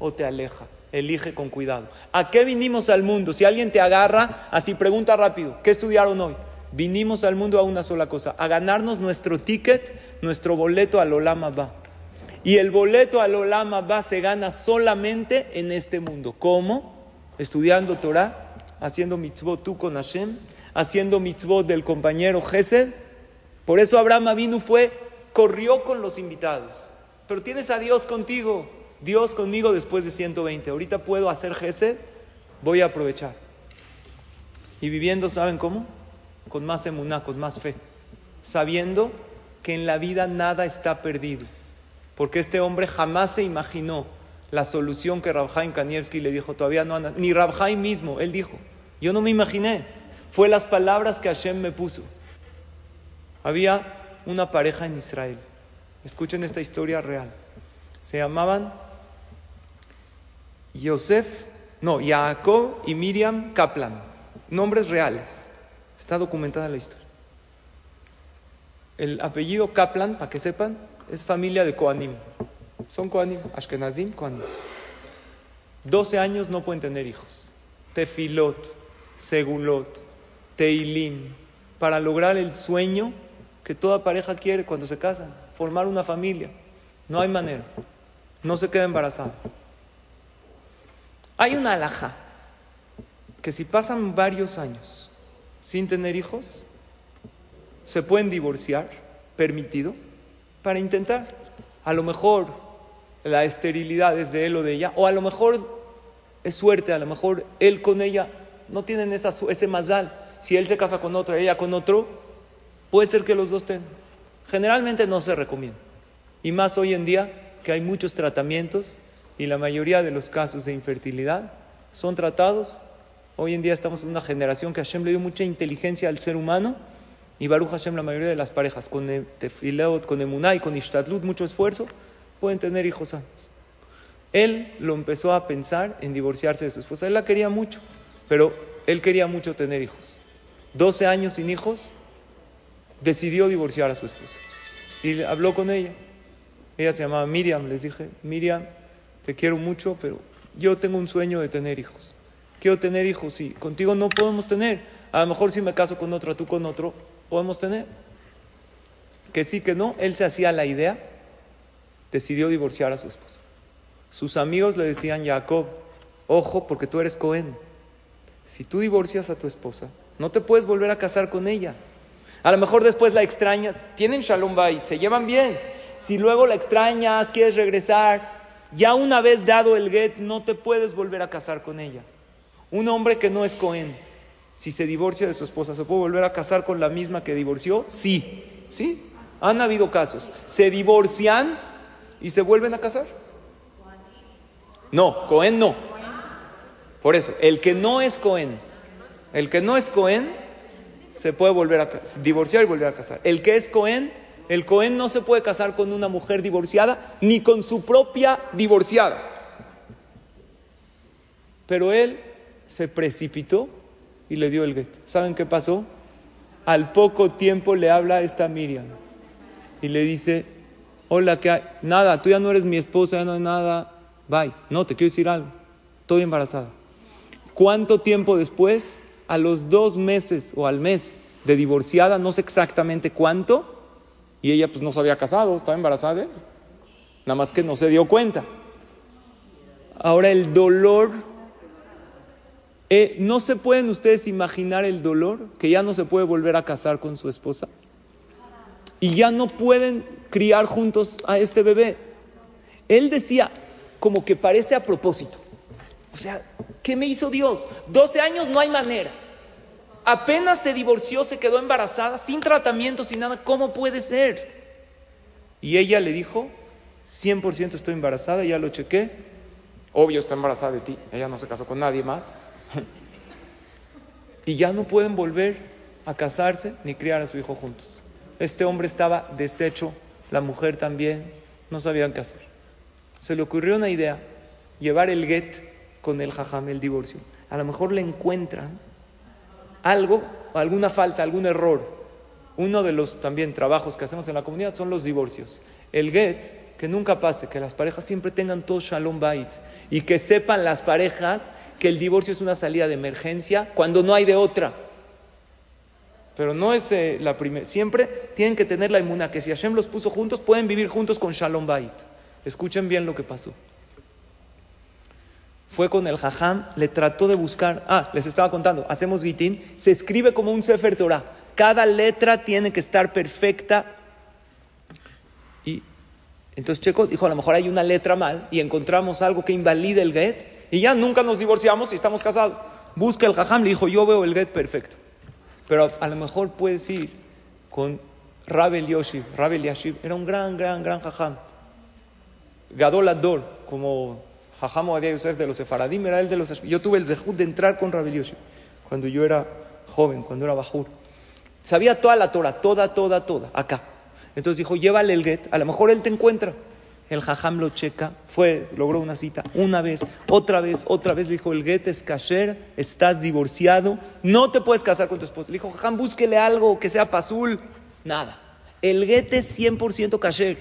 o te aleja. Elige con cuidado. ¿A qué vinimos al mundo? Si alguien te agarra, así pregunta rápido, ¿qué estudiaron hoy? Vinimos al mundo a una sola cosa, a ganarnos nuestro ticket, nuestro boleto al Olama va. Y el boleto al Olama va se gana solamente en este mundo. ¿Cómo? Estudiando Torah, haciendo mitzvot tú con Hashem, haciendo mitzvot del compañero Gesed. Por eso Abraham Avinu fue, corrió con los invitados. Pero tienes a Dios contigo, Dios conmigo después de 120. Ahorita puedo hacer Gesed, voy a aprovechar. Y viviendo, ¿saben cómo? Con más emuná, con más fe. Sabiendo que en la vida nada está perdido porque este hombre jamás se imaginó la solución que Rabjaim Kanievski le dijo, todavía no ni Rabjaim mismo, él dijo, yo no me imaginé, fue las palabras que Hashem me puso. Había una pareja en Israel, escuchen esta historia real, se llamaban Yosef, no, Jacob y Miriam Kaplan, nombres reales, está documentada la historia. El apellido Kaplan, para que sepan, es familia de Koanim. Son Koanim, Ashkenazim, Koanim. 12 años no pueden tener hijos. Tefilot, Segulot, Teilim, para lograr el sueño que toda pareja quiere cuando se casan, formar una familia. No hay manera. No se queda embarazada. Hay una alhaja que si pasan varios años sin tener hijos, se pueden divorciar, permitido, para intentar. A lo mejor la esterilidad es de él o de ella, o a lo mejor es suerte, a lo mejor él con ella no tienen esa, ese mazal. Si él se casa con otra, ella con otro, puede ser que los dos tengan. Generalmente no se recomienda. Y más hoy en día que hay muchos tratamientos y la mayoría de los casos de infertilidad son tratados. Hoy en día estamos en una generación que Hashem le dio mucha inteligencia al ser humano y Baruch Hashem, la mayoría de las parejas, con Tefileot, con Emunay, con Ishtadlut, mucho esfuerzo, pueden tener hijos sanos. Él lo empezó a pensar en divorciarse de su esposa. Él la quería mucho, pero él quería mucho tener hijos. 12 años sin hijos, decidió divorciar a su esposa. Y habló con ella. Ella se llamaba Miriam. Les dije, Miriam, te quiero mucho, pero yo tengo un sueño de tener hijos. Quiero tener hijos y contigo no podemos tener. A lo mejor si me caso con otra, tú con otro, podemos tener. Que sí, que no. Él se hacía la idea, decidió divorciar a su esposa. Sus amigos le decían, Jacob, ojo, porque tú eres Cohen. Si tú divorcias a tu esposa, no te puedes volver a casar con ella. A lo mejor después la extrañas, tienen shalom bait, se llevan bien. Si luego la extrañas, quieres regresar, ya una vez dado el get, no te puedes volver a casar con ella. Un hombre que no es Cohen, si se divorcia de su esposa, ¿se puede volver a casar con la misma que divorció? Sí, sí. Han habido casos. Se divorcian y se vuelven a casar. No, Cohen no. Por eso, el que no es Cohen, el que no es Cohen, se puede volver a divorciar y volver a casar. El que es Cohen, el Cohen no se puede casar con una mujer divorciada ni con su propia divorciada. Pero él se precipitó y le dio el get. ¿Saben qué pasó? Al poco tiempo le habla esta Miriam y le dice, hola, ¿qué hay? Nada, tú ya no eres mi esposa, ya no hay nada, bye. No, te quiero decir algo, estoy embarazada. ¿Cuánto tiempo después? A los dos meses o al mes de divorciada, no sé exactamente cuánto, y ella pues no se había casado, estaba embarazada. Nada más que no se dio cuenta. Ahora el dolor eh, ¿No se pueden ustedes imaginar el dolor que ya no se puede volver a casar con su esposa? Y ya no pueden criar juntos a este bebé. Él decía, como que parece a propósito. O sea, ¿qué me hizo Dios? 12 años no hay manera. Apenas se divorció, se quedó embarazada, sin tratamiento, sin nada. ¿Cómo puede ser? Y ella le dijo, 100% estoy embarazada, ya lo chequé. Obvio está embarazada de ti. Ella no se casó con nadie más. [laughs] y ya no pueden volver a casarse ni criar a su hijo juntos. Este hombre estaba deshecho, la mujer también, no sabían qué hacer. Se le ocurrió una idea, llevar el get con el jajam, el divorcio. A lo mejor le encuentran algo, alguna falta, algún error. Uno de los también trabajos que hacemos en la comunidad son los divorcios. El get, que nunca pase, que las parejas siempre tengan todo shalom bait y que sepan las parejas que el divorcio es una salida de emergencia cuando no hay de otra. Pero no es eh, la primera. Siempre tienen que tener la inmuna que si Hashem los puso juntos, pueden vivir juntos con Shalom Bait. Escuchen bien lo que pasó. Fue con el Jajam, le trató de buscar. Ah, les estaba contando, hacemos Gitín, se escribe como un Sefer Torah. Cada letra tiene que estar perfecta. Y entonces Checo dijo: a lo mejor hay una letra mal y encontramos algo que invalida el get y ya nunca nos divorciamos y estamos casados. Busca el jajam, le dijo, yo veo el get perfecto. Pero a, lo mejor puedes ir con Rabel Yoshib. Rabel Yashib era un gran, gran, gran jajam. Gadol Ador, como Jajam Ovadia Yosef de los Sefaradim era el de los Yo tuve el zehut de entrar con Rabbi Yoshi cuando yo era joven, cuando era bajur. Sabía toda la Torah, toda, toda, toda, acá. Entonces dijo, llévale el get, a lo mejor él te encuentra. El jajam lo checa, fue, logró una cita una vez, otra vez, otra vez. Le dijo, el get es kasher, estás divorciado, no te puedes casar con tu esposa. Le dijo, jajam, búsquele algo que sea pasul. Nada. El get es 100% kasher.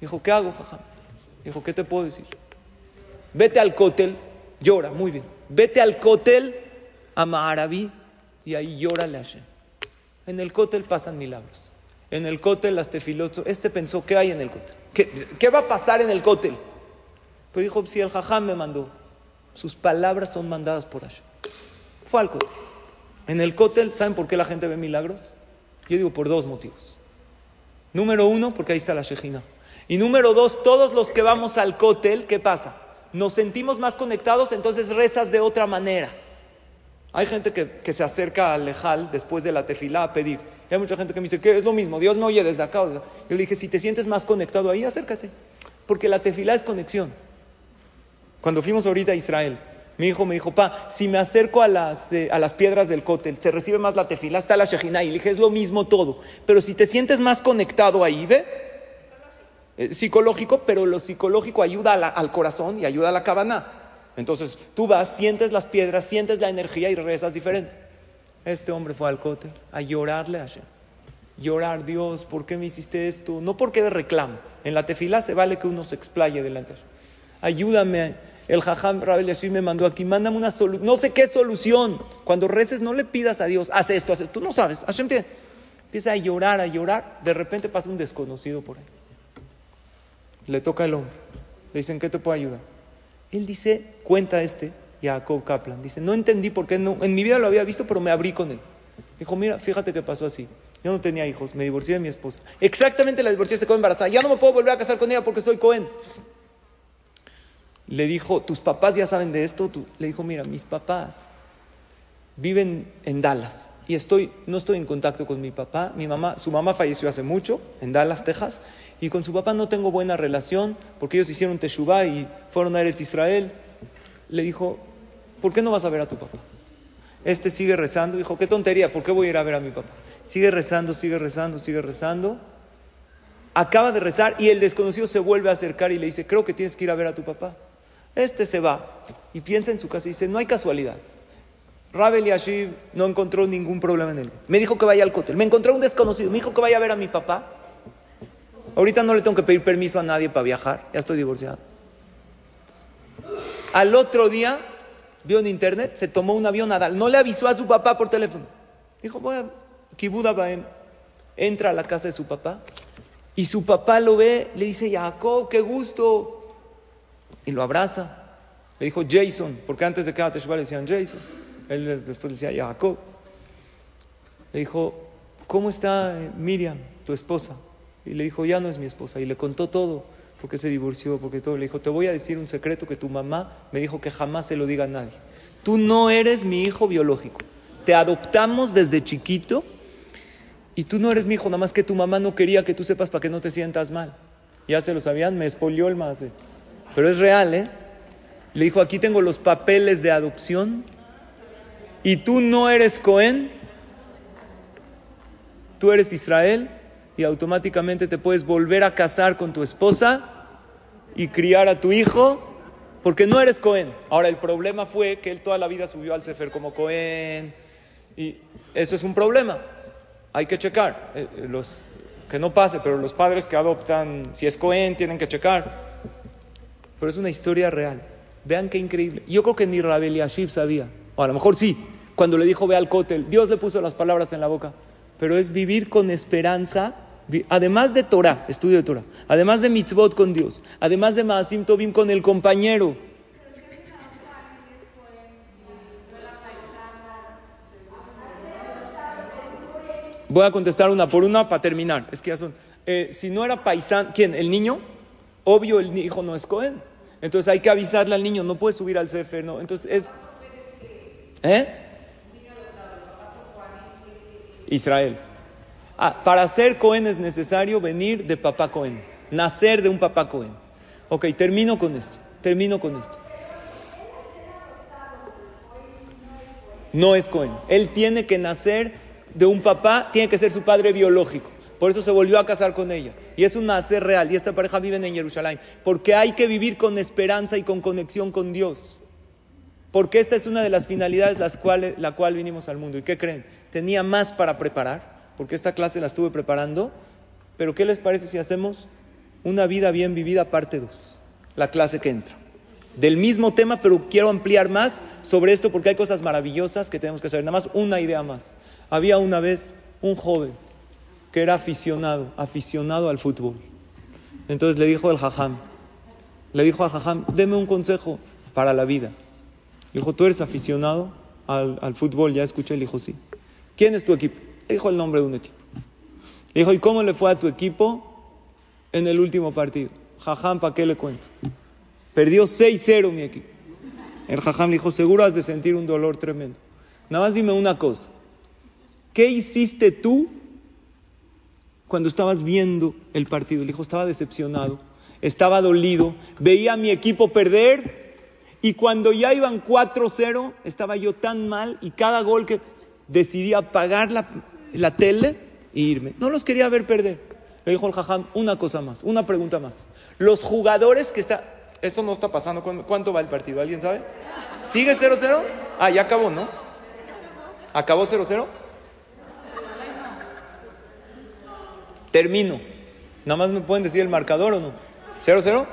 Dijo, ¿qué hago, jajam? Dijo, ¿qué te puedo decir? Vete al cótel, llora, muy bien. Vete al cótel a Maharabi y ahí llórale a. En el cótel pasan milagros. En el cótel las tefilotos. Este pensó, ¿qué hay en el cótel? ¿Qué, va a pasar en el cótel? Pero dijo, si el jajam me mandó, sus palabras son mandadas por Hashem. Fue al cótel. En el cótel, ¿saben por qué la gente ve milagros? Yo digo por dos motivos. Número uno, porque ahí está la Shejina. Y número dos, todos los que vamos al cótel, ¿qué pasa? Nos sentimos más conectados, entonces rezas de otra manera. Hay gente que, se acerca al lejal después de la tefilá a pedir. Hay mucha gente que me dice que es lo mismo, Dios me oye desde acá. Yo le dije, si te sientes más conectado ahí, acércate. Porque la tefilá es conexión. Cuando fuimos ahorita a Israel, mi hijo me dijo, pa, si me acerco a las, eh, a las piedras del cótel, se recibe más la tefilá, está la shejina. Y le dije, es lo mismo todo. Pero si te sientes más conectado ahí, ve. psicológico, pero lo psicológico ayuda al corazón y ayuda a la cabana. Entonces tú vas, sientes las piedras, sientes la energía y rezas diferente. Este hombre fue al cótel a llorarle a Hashem. Llorar, Dios, ¿por qué me hiciste esto? No porque de reclamo. En la tefilá se vale que uno se explaye delante de Ayúdame. El jajam Rabel Yashir me mandó aquí, mándame una solución. No sé qué solución. Cuando reces, no le pidas a Dios, haz esto, haz esto. Tú no sabes. Hashem te empieza a llorar, a llorar. De repente pasa un desconocido por ahí. Le toca el hombre. Le dicen, ¿qué te puedo ayudar? Él dice, cuenta este, Jacob Kaplan, dice, no entendí por qué, no, en mi vida lo había visto, pero me abrí con él. Dijo, mira, fíjate que pasó así. Yo no tenía hijos, me divorcié de mi esposa. Exactamente la divorcié, se quedó embarazada. Ya no me puedo volver a casar con ella porque soy Cohen. Le dijo, ¿tus papás ya saben de esto? Le dijo, mira, mis papás viven en Dallas y estoy, no estoy en contacto con mi papá. Mi mamá, su mamá falleció hace mucho en Dallas, Texas, y con su papá no tengo buena relación porque ellos hicieron Teshuvah y fueron a Eretz Israel. Le dijo, ¿por qué no vas a ver a tu papá? Este sigue rezando, dijo, qué tontería, ¿por qué voy a ir a ver a mi papá? Sigue rezando, sigue rezando, sigue rezando. Acaba de rezar y el desconocido se vuelve a acercar y le dice, creo que tienes que ir a ver a tu papá. Este se va y piensa en su casa y dice, no hay casualidades. Rabel Yashiv no encontró ningún problema en él. Me dijo que vaya al cótel. Me encontró un desconocido. Me dijo que vaya a ver a mi papá. Ahorita no le tengo que pedir permiso a nadie para viajar, ya estoy divorciado. Al otro día, vio en internet, se tomó un avión a. No le avisó a su papá por teléfono. Dijo, voy a Kibuda Baem. Entra a la casa de su papá y su papá lo ve, le dice, Jacob, qué gusto. Y lo abraza. Le dijo Jason, porque antes de cada Teshuvah le decían Jason. Él después decía Jacob. Le dijo, ¿cómo está eh, Miriam, tu esposa? Y le dijo, ya no es mi esposa. Y le contó todo, porque se divorció, porque todo. Le dijo, te voy a decir un secreto que tu mamá me dijo que jamás se lo diga a nadie. Tú no eres mi hijo biológico. Te adoptamos desde chiquito y tú no eres mi hijo, nada más que tu mamá no quería que tú sepas para que no te sientas mal. Ya se lo sabían, me espolió el más. Pero es real, ¿eh? Le dijo, aquí tengo los papeles de adopción y tú no eres Cohen, tú eres Israel y automáticamente te puedes volver a casar con tu esposa y criar a tu hijo porque no eres Cohen. Ahora, el problema fue que él toda la vida subió al Sefer como Cohen y eso es un problema. Hay que checar. Eh, eh, los, que no pase, pero los padres que adoptan, si es Cohen, tienen que checar. Pero es una historia real. Vean qué increíble. Yo creo que ni Rabel Yashiv sabía. O a lo mejor sí, cuando le dijo ve al cótel, Dios le puso las palabras en la boca. Pero es vivir con esperanza además de Torah, estudio de Torah, además de mitzvot con Dios, además de Maasim Tobim con el compañero. Voy a contestar una por una para terminar. Es que ya son. Eh, si no era paisano, ¿quién? ¿El niño? Obvio, el hijo no es Cohen. Entonces hay que avisarle al niño, no puede subir al Sefer, ¿no? Entonces es. ¿Eh? Israel. Ah, para ser Cohen es necesario venir de papá Cohen, nacer de un papá Cohen. Ok, termino con esto. Termino con esto. No es Cohen. Él tiene que nacer de un papá, tiene que ser su padre biológico. Por eso se volvió a casar con ella. Y es un nacer real. Y esta pareja vive en Jerusalén. Porque hay que vivir con esperanza y con conexión con Dios. Porque esta es una de las finalidades las cuales, la cual vinimos al mundo. ¿Y qué creen? Tenía más para preparar. Porque esta clase la estuve preparando. Pero ¿qué les parece si hacemos una vida bien vivida parte 2? La clase que entra. Del mismo tema, pero quiero ampliar más sobre esto porque hay cosas maravillosas que tenemos que saber. Nada más una idea más. Había una vez un joven que era aficionado, aficionado al fútbol. Entonces le dijo el jajam, le dijo al jajam, deme un consejo para la vida. Le dijo, ¿tú eres aficionado al, fútbol? Ya escuché, le dijo, sí. ¿Quién es tu equipo? Dijo el nombre de un equipo. Le dijo, ¿y cómo le fue a tu equipo en el último partido? Jajam, ¿para qué le cuento? Perdió 6-0 mi equipo. El jajam le dijo, seguro has de sentir un dolor tremendo. Nada más dime una cosa. ¿Qué hiciste tú cuando estabas viendo el partido. Le dijo, estaba decepcionado, estaba dolido, veía a mi equipo perder y cuando ya iban 4-0 estaba yo tan mal y cada gol que decidí apagar la, la tele e irme. No los quería ver perder. Le dijo el jajam, una cosa más, una pregunta más. Los jugadores que están... Esto no está pasando. ¿Cuánto va el partido? ¿Alguien sabe? ¿Sigue 0-0? Ah, ya acabó, ¿no? ¿Acabó 0-0? Termino. Nada más me pueden decir el marcador o no. ¿Cero, cero?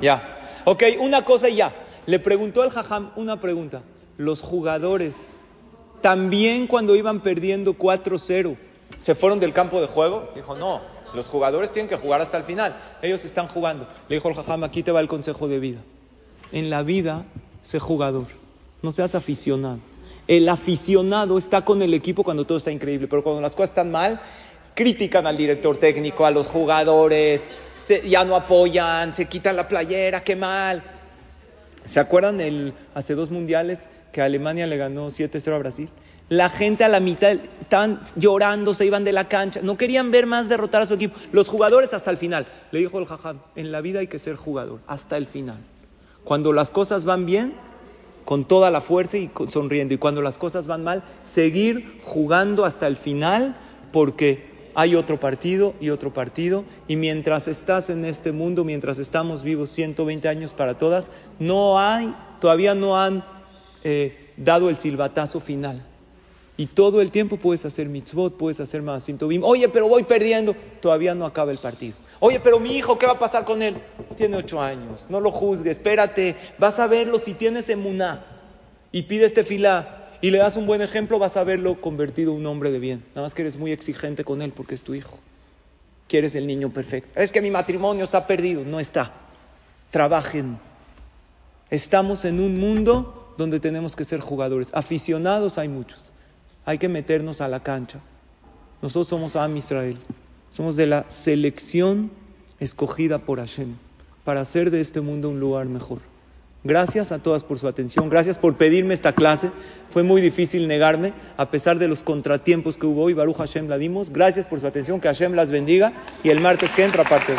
Ya. Ok, una cosa y ya. Le preguntó el Jajam una pregunta. Los jugadores, también cuando iban perdiendo 4-0, ¿se fueron del campo de juego? Dijo, no, los jugadores tienen que jugar hasta el final. Ellos están jugando. Le dijo el Jajam, aquí te va el consejo de vida. En la vida, sé jugador. No seas aficionado. El aficionado está con el equipo cuando todo está increíble, pero cuando las cosas están mal, critican al director técnico, a los jugadores, ya no apoyan, se quitan la playera, qué mal. ¿Se acuerdan el, hace dos mundiales que Alemania le ganó 7-0 a Brasil? La gente a la mitad estaban llorando, se iban de la cancha, no querían ver más derrotar a su equipo. Los jugadores hasta el final. Le dijo el jajam, en la vida hay que ser jugador, hasta el final. Cuando las cosas van bien, con toda la fuerza y sonriendo. Y cuando las cosas van mal, seguir jugando hasta el final porque hay otro partido y otro partido. Y mientras estás en este mundo, mientras estamos vivos 120 años para todas, no hay, todavía no han eh, dado el silbatazo final. Y todo el tiempo puedes hacer mitzvot, puedes hacer más Tobim. Oye, pero voy perdiendo. Todavía no acaba el partido. Oye, pero mi hijo, ¿qué va a pasar con él? Tiene ocho años, no lo juzgue, espérate, vas a verlo si tienes emuná y pides este fila y le das un buen ejemplo, vas a verlo convertido en un hombre de bien. Nada más que eres muy exigente con él porque es tu hijo. Quieres el niño perfecto. Es que mi matrimonio está perdido. No está. Trabajen. Estamos en un mundo donde tenemos que ser jugadores. Aficionados hay muchos. Hay que meternos a la cancha. Nosotros somos Am Israel. Somos de la selección escogida por Hashem para hacer de este mundo un lugar mejor. Gracias a todas por su atención, gracias por pedirme esta clase. Fue muy difícil negarme, a pesar de los contratiempos que hubo hoy, Baruch Hashem la dimos. Gracias por su atención, que Hashem las bendiga y el martes que entra parte de